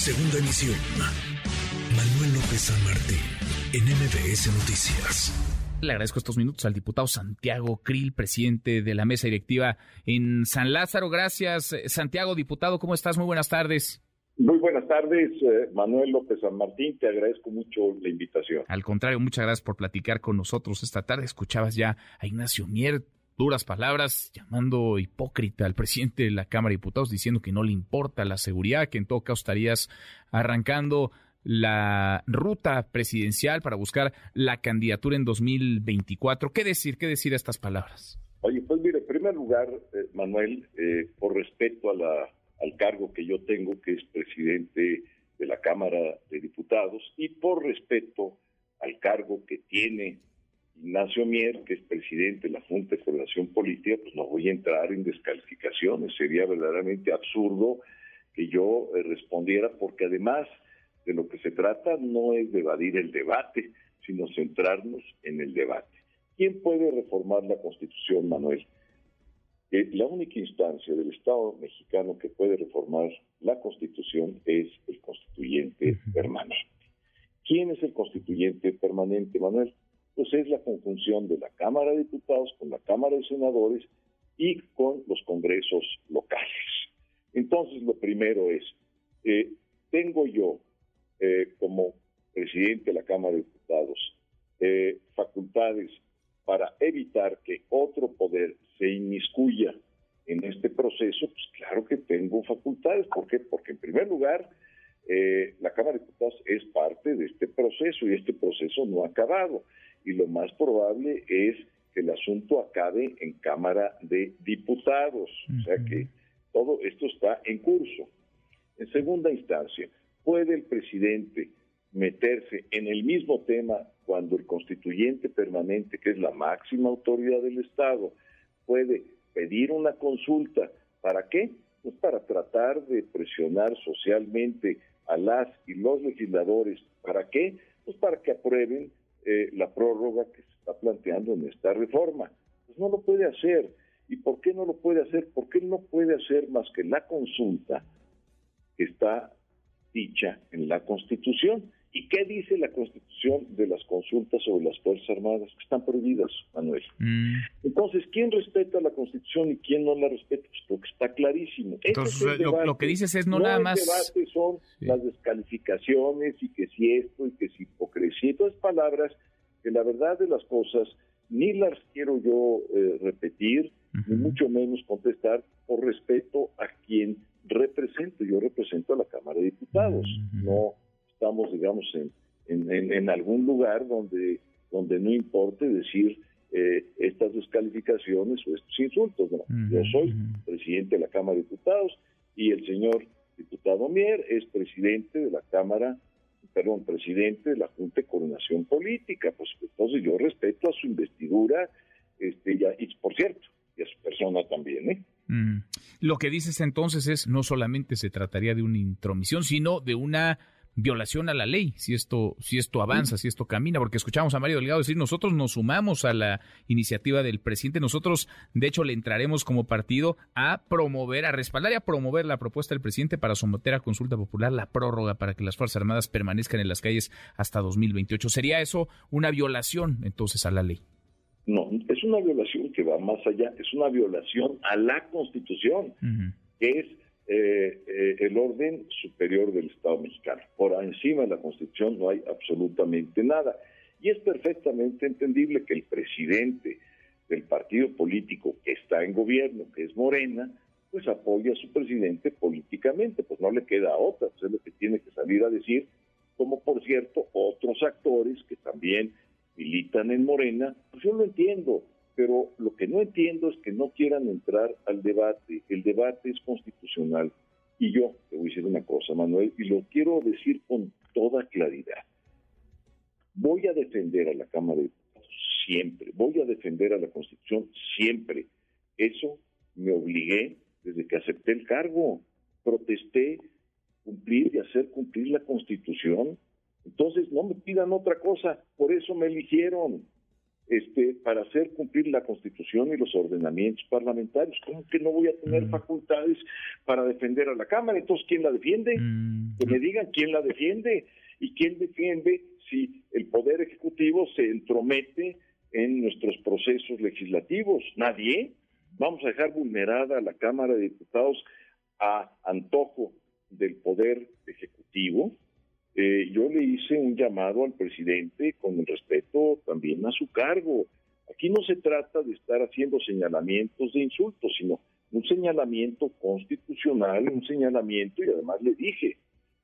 Segunda emisión. Manuel López San Martín, en MBS Noticias. Le agradezco estos minutos al diputado Santiago Krill, presidente de la mesa directiva en San Lázaro. Gracias, Santiago, diputado. ¿Cómo estás? Muy buenas tardes. Muy buenas tardes, eh, Manuel López San Martín. Te agradezco mucho la invitación. Al contrario, muchas gracias por platicar con nosotros esta tarde. Escuchabas ya a Ignacio Mier, duras palabras, llamando hipócrita al presidente de la Cámara de Diputados, diciendo que no le importa la seguridad, que en todo caso estarías arrancando la ruta presidencial para buscar la candidatura en 2024. ¿Qué decir? ¿Qué decir estas palabras? Oye, pues mire, en primer lugar, eh, Manuel, eh, por respeto a la al cargo que yo tengo, que es presidente de la Cámara de Diputados, y por respeto al cargo que tiene Ignacio Mier, que es presidente de la Junta de Coordinación Política, pues no voy a entrar en descalificaciones. Sería verdaderamente absurdo que yo eh, respondiera, porque además de lo que se trata no es de evadir el debate, sino centrarnos en el debate. ¿Quién puede reformar la Constitución, Manuel? la única instancia del Estado mexicano que puede reformar la Constitución es el constituyente permanente. ¿Quién es el constituyente permanente, Manuel? Pues es la conjunción de la Cámara de Diputados con la Cámara de Senadores y con los congresos locales. Entonces, lo primero es, eh, tengo yo eh, como presidente de la Cámara de Diputados eh, facultades para evitar que otro poder se inmiscuya en este proceso, pues claro que tengo facultades. ¿Por qué? Porque en primer lugar, la Cámara de Diputados es parte de este proceso y este proceso no ha acabado. Y lo más probable es que el asunto acabe en Cámara de Diputados. O sea que todo esto está en curso. En segunda instancia, ¿puede el presidente meterse en el mismo tema cuando el constituyente permanente, que es la máxima autoridad del Estado, puede pedir una consulta. ¿Para qué? Pues para tratar de presionar socialmente a las y los legisladores. ¿Para qué? Pues para que aprueben eh, la prórroga que se está planteando en esta reforma. Pues no lo puede hacer. ¿Y por qué no lo puede hacer? Porque no puede hacer más que la consulta que está dicha en la Constitución. ¿Y qué dice la Constitución de las consultas sobre las Fuerzas Armadas? Que están prohibidas, Manuel. Mm. Entonces, ¿quién respeta la Constitución y quién no la respeta? Pues porque está clarísimo. Entonces, lo, que dices es no, nada más... El debate son las descalificaciones y que si esto y que si hipocresía y todas palabras que la verdad de las cosas ni las quiero yo eh, repetir, ni mucho menos contestar por respeto a quien represento. Yo represento a la Cámara de Diputados, no estamos, digamos, en, en, algún lugar donde, donde no importe decir eh, estas descalificaciones o estos insultos. Yo soy presidente de la Cámara de Diputados y el señor diputado Mier es presidente de la Cámara, perdón, presidente de la Junta de Coordinación Política. Pues entonces yo respeto a su investidura, este, ya, y por cierto, y a su persona también, ¿eh? Lo que dices entonces es no solamente se trataría de una intromisión, sino de una violación a la ley, si esto, si esto avanza, si esto camina, porque escuchamos a Mario Delgado decir, nosotros nos sumamos a la iniciativa del presidente, nosotros de hecho le entraremos como partido a promover, a respaldar y a promover la propuesta del presidente para someter a consulta popular la prórroga para que las Fuerzas Armadas permanezcan en las calles hasta 2028. ¿Sería eso una violación entonces a la ley? No, es una violación que va más allá, es una violación a la Constitución, que es eh, eh, el orden superior del Estado mexicano. Por encima de la Constitución no hay absolutamente nada. Y es perfectamente entendible que el presidente del partido político que está en gobierno, que es Morena, pues apoya a su presidente políticamente, pues no le queda otra, pues es lo que tiene que salir a decir, como por cierto otros actores que también militan en Morena, pues yo lo entiendo, pero lo que no entiendo es que no quieran entrar al debate. El debate es constitucional. Y yo te voy a decir una cosa, Manuel, y lo quiero decir con toda claridad. Voy a defender a la Cámara de Diputados siempre, voy a defender a la Constitución siempre. Eso me obligué desde que acepté el cargo. Protesté cumplir y hacer cumplir la Constitución. Entonces, no me pidan otra cosa, por eso me eligieron este, para hacer cumplir la Constitución y los ordenamientos parlamentarios. ¿Cómo que no voy a tener Mm. facultades para defender a la Cámara? Entonces, ¿quién la defiende? Mm, Que me digan quién la defiende y quién defiende si el Poder Ejecutivo se entromete en nuestros procesos legislativos. Nadie. Vamos a dejar vulnerada a la Cámara de Diputados a antojo del Poder Ejecutivo. Eh, yo le hice un llamado al presidente con el respeto también a su cargo. Aquí no se trata de estar haciendo señalamientos de insultos, sino un señalamiento constitucional, un señalamiento, y además le dije,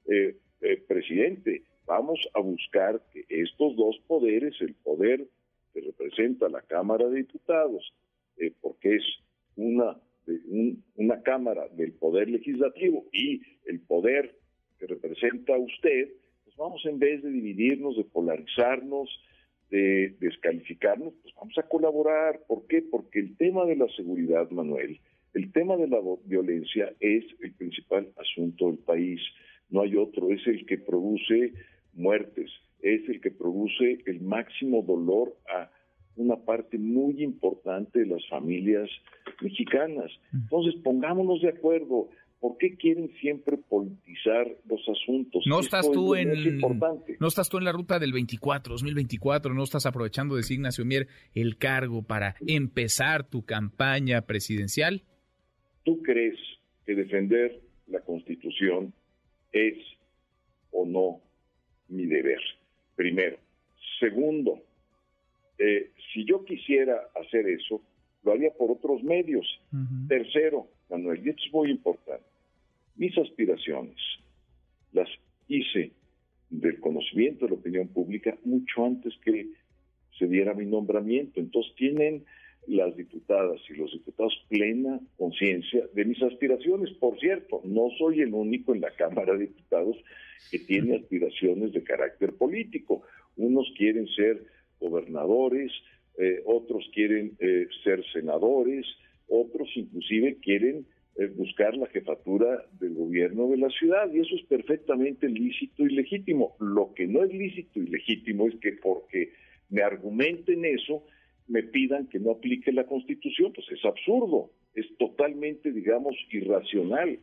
eh, eh, presidente, vamos a buscar que estos dos poderes, el poder que representa la Cámara de Diputados, eh, porque es una, una Cámara del Poder Legislativo y el poder que representa usted, pues vamos en vez de dividirnos, de polarizarnos, de descalificarnos, pues vamos a colaborar. ¿Por qué? Porque el tema de la seguridad, Manuel, el tema de la violencia es el principal asunto del país. No hay otro, es el que produce muertes, es el que produce el máximo dolor a una parte muy importante de las familias mexicanas. Entonces, pongámonos de acuerdo. ¿Por qué quieren siempre politizar los asuntos? No Esto estás es tú más en importante. no estás tú en la ruta del 24, 2024, no estás aprovechando de Ignacio Mier el cargo para empezar tu campaña presidencial. ¿Tú crees que defender la Constitución es o no mi deber? Primero. Segundo, eh, si yo quisiera hacer eso, lo haría por otros medios. Tercero, Manuel, y esto es muy importante, mis aspiraciones las hice del conocimiento de la opinión pública mucho antes que se diera mi nombramiento. Entonces tienen las diputadas y los diputados plena conciencia de mis aspiraciones. Por cierto, no soy el único en la Cámara de Diputados que tiene aspiraciones de carácter político. Unos quieren ser gobernadores, eh, otros quieren eh, ser senadores, otros inclusive quieren eh, buscar la jefatura del gobierno de la ciudad y eso es perfectamente lícito y legítimo. Lo que no es lícito y legítimo es que porque me argumenten eso, me pidan que no aplique la constitución, pues es absurdo, es totalmente, digamos, irracional.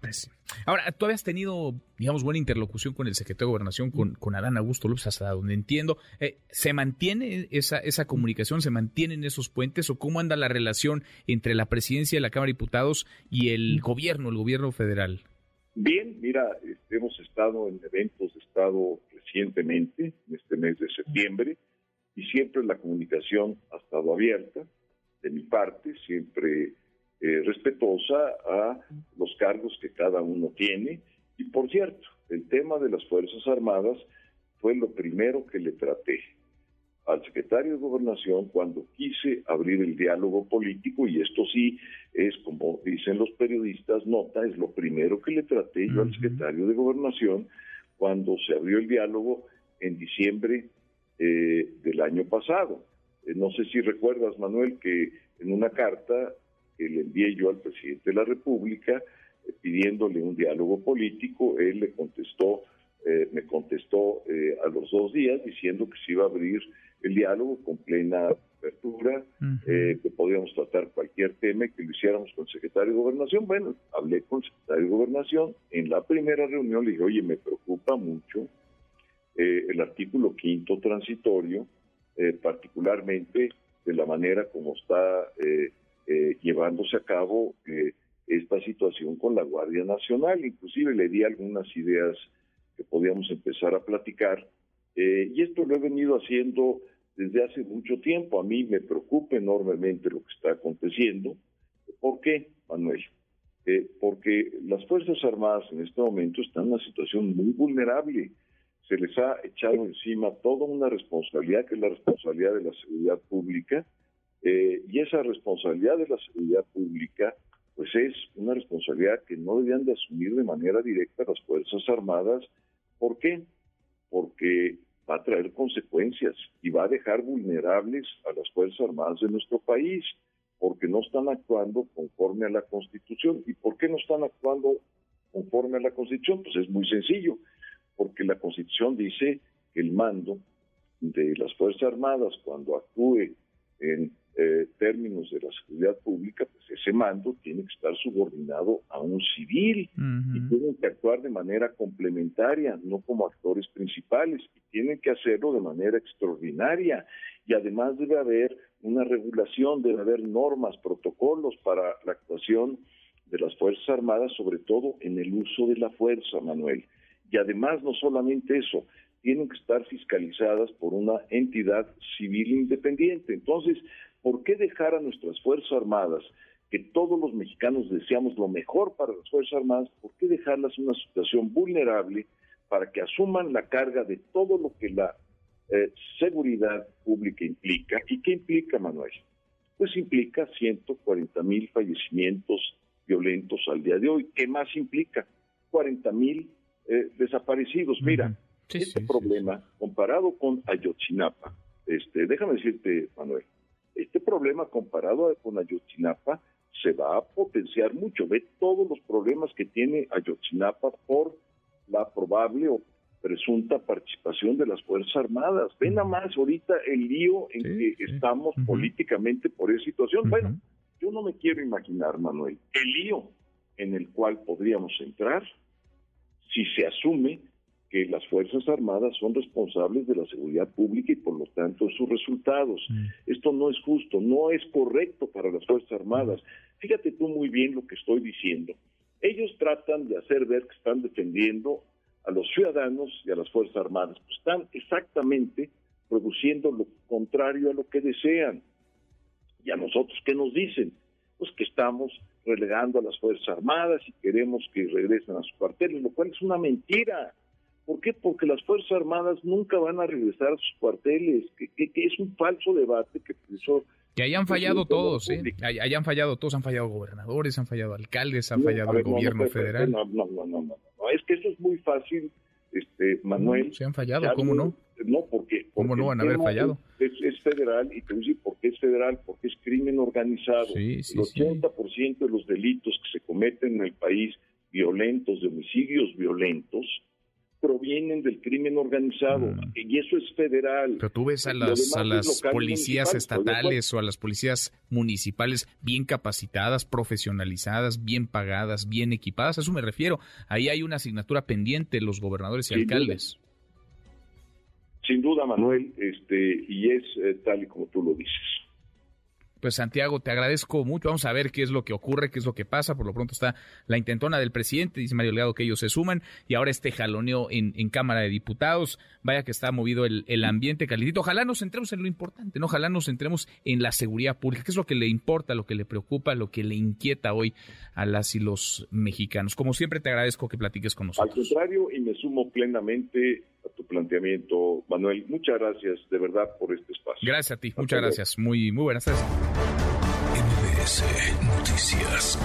Pues, Ahora, tú habías tenido, digamos, buena interlocución con el secretario de Gobernación, con, con Adán Augusto López, hasta donde entiendo. Eh, ¿Se mantiene esa, esa comunicación? ¿Se mantienen esos puentes? ¿O cómo anda la relación entre la presidencia de la Cámara de Diputados y el gobierno, el gobierno federal? Bien, mira, este, hemos estado en eventos de Estado recientemente, en este mes de septiembre, y siempre la comunicación ha estado abierta, de mi parte, siempre eh, respetuosa a los cargos que cada uno tiene. Y por cierto, el tema de las Fuerzas Armadas fue lo primero que le traté al secretario de Gobernación cuando quise abrir el diálogo político, y esto sí es, como dicen los periodistas, nota, es lo primero que le traté yo al secretario de Gobernación cuando se abrió el diálogo en diciembre eh, del año pasado. Eh, no sé si recuerdas, Manuel, que en una carta que le envié yo al presidente de la República eh, pidiéndole un diálogo político, él le contestó, eh, me contestó eh, a los dos días diciendo que se iba a abrir el diálogo con plena apertura, que podíamos tratar cualquier tema y que lo hiciéramos con el secretario de Gobernación. Bueno, hablé con el secretario de Gobernación. En la primera reunión le dije, oye, me preocupa mucho el artículo quinto transitorio, particularmente de la manera como está eh, eh, llevándose a cabo eh, esta situación con la Guardia Nacional. Inclusive le di algunas ideas que podíamos empezar a platicar. Eh, y esto lo he venido haciendo desde hace mucho tiempo. A mí me preocupa enormemente lo que está aconteciendo. ¿Por qué, Manuel? Porque las Fuerzas Armadas en este momento están en una situación muy vulnerable. Se les ha echado encima toda una responsabilidad que es la responsabilidad de la seguridad pública. Eh, y esa responsabilidad de la seguridad pública, pues es una responsabilidad que no debían de asumir de manera directa las Fuerzas Armadas. ¿Por qué? Porque va a traer consecuencias y va a dejar vulnerables a las Fuerzas Armadas de nuestro país, porque no están actuando conforme a la Constitución. ¿Y por qué no están actuando conforme a la Constitución? Pues es muy sencillo, porque la Constitución dice que el mando de las Fuerzas Armadas cuando actúe en eh, términos de la seguridad pública, pues ese mando tiene que estar subordinado a un civil y tienen que actuar de manera complementaria, no como actores principales, y tienen que hacerlo de manera extraordinaria. Y además debe haber una regulación, debe haber normas, protocolos para la actuación de las Fuerzas Armadas, sobre todo en el uso de la fuerza, Manuel. Y además no solamente eso, tienen que estar fiscalizadas por una entidad civil independiente. Entonces, ¿por qué dejar a nuestras Fuerzas Armadas, que todos los mexicanos deseamos lo mejor para las Fuerzas Armadas, por qué dejarlas en una situación vulnerable para que asuman la carga de todo lo que la eh, seguridad pública implica? ¿Y qué implica, Manuel? Pues implica 140 mil fallecimientos violentos al día de hoy. ¿Qué más implica? 40 mil eh, desaparecidos. Mira, este problema, comparado con Ayotzinapa, este, déjame decirte, Manuel, este problema comparado con Ayotzinapa se va a potenciar mucho. Ve todos los problemas que tiene Ayotzinapa por la probable o presunta participación de las Fuerzas Armadas. Ve nada más ahorita el lío en que estamos políticamente por esa situación. Bueno, yo no me quiero imaginar, Manuel, el lío en el cual podríamos entrar si se asume que las Fuerzas Armadas son responsables de la seguridad pública y por lo tanto sus resultados. Mm. Esto no es justo, no es correcto para las Fuerzas Armadas. Fíjate tú muy bien lo que estoy diciendo. Ellos tratan de hacer ver que están defendiendo a los ciudadanos y a las Fuerzas Armadas. Pues están exactamente produciendo lo contrario a lo que desean. ¿Y a nosotros qué nos dicen? Pues que estamos relegando a las Fuerzas Armadas y queremos que regresen a sus cuarteles, lo cual es una mentira. ¿Por qué? Porque las Fuerzas Armadas nunca van a regresar a sus cuarteles, que, es un falso debate que eso que hayan fallado todos, ¿eh? Hayan fallado todos, han fallado gobernadores, han fallado alcaldes, han fallado el gobierno federal. No, no, no, no, no, es que eso es muy fácil, este, Manuel. se han fallado, ¿cómo no? No, porque. ¿Cómo no van a haber fallado? Es, federal, y te voy a decir por qué es federal, porque es crimen organizado. Sí, sí, el 80% de los delitos que se cometen en el país, violentos, de homicidios violentos, provienen del crimen organizado mm. y eso es federal. Pero tú ves a las, a las policías estatales o a las policías municipales bien capacitadas, profesionalizadas, bien pagadas, bien equipadas, a eso me refiero. Ahí hay una asignatura pendiente los gobernadores y alcaldes. Sin duda, Manuel, este y es eh, tal y como tú lo dices. Pues Santiago, te agradezco mucho. Vamos a ver qué es lo que ocurre, qué es lo que pasa. Por lo pronto está la intentona del presidente, dice Mario Legado que ellos se suman y ahora este jaloneo en, Cámara de Diputados. Vaya que está movido el, ambiente calentito. Ojalá nos centremos en lo importante, ¿no? Ojalá nos centremos en la seguridad pública, qué es lo que le importa, lo que le preocupa, lo que le inquieta hoy a las y los mexicanos. Como siempre, te agradezco que platiques con nosotros. Al contrario, y me sumo plenamente a tu planteamiento, Manuel. Muchas gracias de verdad por este espacio. Gracias a ti, muchas gracias. Muy, muy buenas tardes. MBS Noticias.